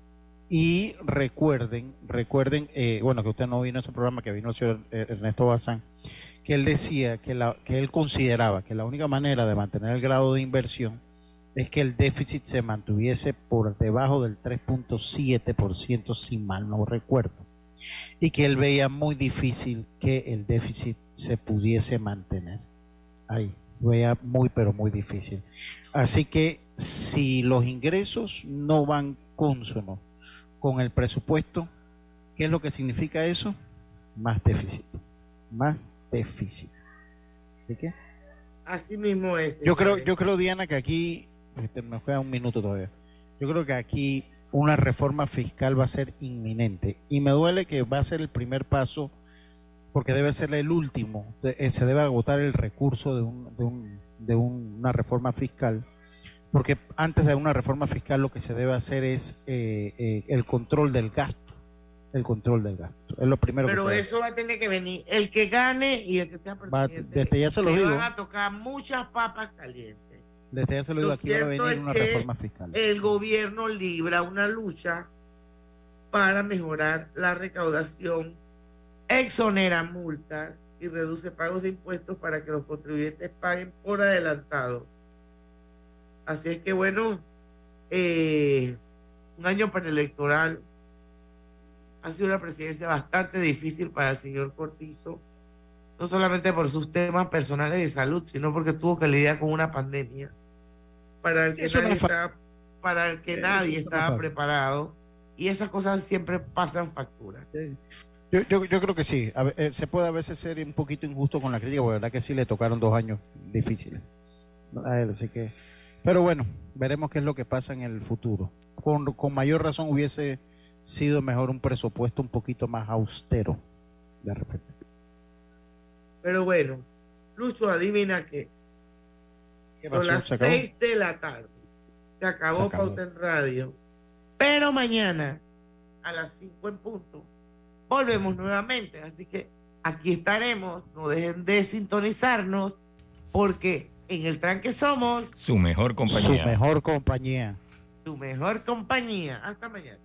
Speaker 4: Y recuerden, recuerden, eh, bueno, que usted no vino a ese programa, que vino el señor Ernesto Bazán, que él decía que, él consideraba que la única manera de mantener el grado de inversión es que el déficit se mantuviese por debajo del 3.7%, si mal no recuerdo, y que él veía muy difícil que el déficit se pudiese mantener ahí. Veía muy, pero muy difícil. Así que si los ingresos no van consono con el presupuesto, ¿qué es lo que significa eso? Más déficit. Más déficit. ¿Así que?
Speaker 3: Así mismo es.
Speaker 4: Yo creo, yo creo, Diana, que aquí, este, me queda un minuto todavía. Yo creo que aquí una reforma fiscal va a ser inminente. Y me duele que va a ser el primer paso, porque debe ser el último. Eh, se debe agotar el recurso de, un, de, un, de una reforma fiscal. Porque antes de una reforma fiscal lo que se debe hacer es eh, eh, el control del gasto el control del gasto. Es lo primero
Speaker 3: Pero
Speaker 4: que
Speaker 3: eso va a tener que venir. El que gane y el que sea presidente.
Speaker 4: desde ya se lo digo.
Speaker 3: van a tocar muchas papas calientes.
Speaker 4: Desde hace lo aquí va a venir una reforma fiscal.
Speaker 3: El gobierno libra una lucha para mejorar la recaudación, exonera multas y reduce pagos de impuestos para que los contribuyentes paguen por adelantado. Así es que bueno, eh, un año electoral ha sido una presidencia bastante difícil para el señor Cortizo, no solamente por sus temas personales de salud, sino porque tuvo que lidiar con una pandemia para el que nadie, está, para el que nadie estaba preparado y esas cosas siempre pasan factura.
Speaker 4: Yo, yo, yo, creo que sí. Eh, se puede a veces ser un poquito injusto con la crítica, porque la verdad que sí le tocaron dos años difíciles a él. Así que, pero bueno, veremos qué es lo que pasa en el futuro. Con, con mayor razón hubiese sido mejor un presupuesto un poquito más austero, de repente.
Speaker 3: Pero bueno, Lucho, adivina que a las seis de la tarde se acabó, se Pauta en Radio. Pero mañana, a las cinco en punto, volvemos nuevamente. Así que aquí estaremos. No dejen de sintonizarnos porque en el tranque somos
Speaker 5: su mejor compañía.
Speaker 4: Su mejor compañía.
Speaker 3: Su mejor compañía. Hasta mañana.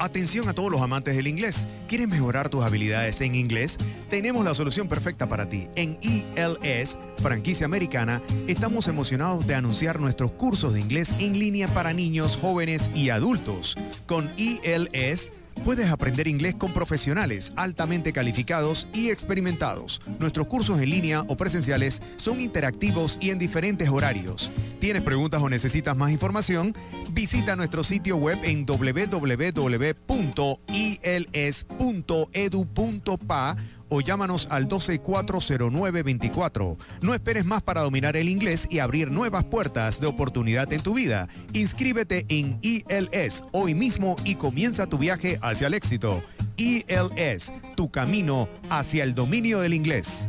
Speaker 27: Atención a todos los amantes del inglés. ¿Quieres mejorar tus habilidades en inglés? Tenemos la solución perfecta para ti. En ELS, franquicia americana, estamos emocionados de anunciar nuestros cursos de inglés en línea para niños, jóvenes y adultos. Con ELS, Puedes aprender inglés con profesionales altamente calificados y experimentados. Nuestros cursos en línea o presenciales son interactivos y en diferentes horarios. ¿Tienes preguntas o necesitas más información? Visita nuestro sitio web en www.ils.edu.pa o llámanos al 1240924. No esperes más para dominar el inglés y abrir nuevas puertas de oportunidad en tu vida. Inscríbete en ILS hoy mismo y comienza tu viaje hacia el éxito. ILS, tu camino hacia el dominio del inglés.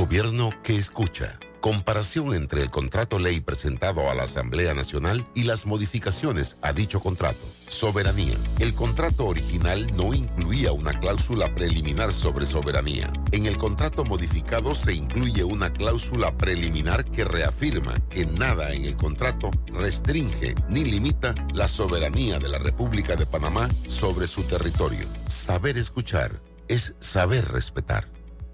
Speaker 8: Gobierno que escucha. Comparación entre el contrato ley presentado a la Asamblea Nacional y las modificaciones a dicho contrato. Soberanía. El contrato original no incluía una cláusula preliminar sobre soberanía. En el contrato modificado se incluye una cláusula preliminar que reafirma que nada en el contrato restringe ni limita la soberanía de la República de Panamá sobre su territorio. Saber escuchar es saber respetar.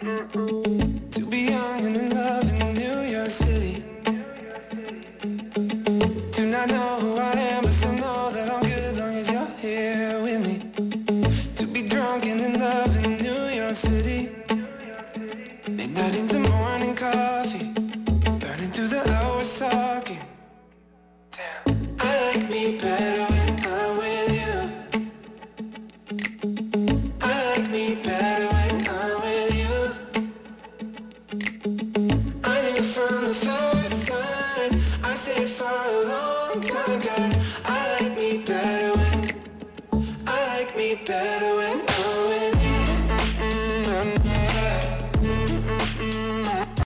Speaker 28: To be young and in love in New York City. To not know who I am.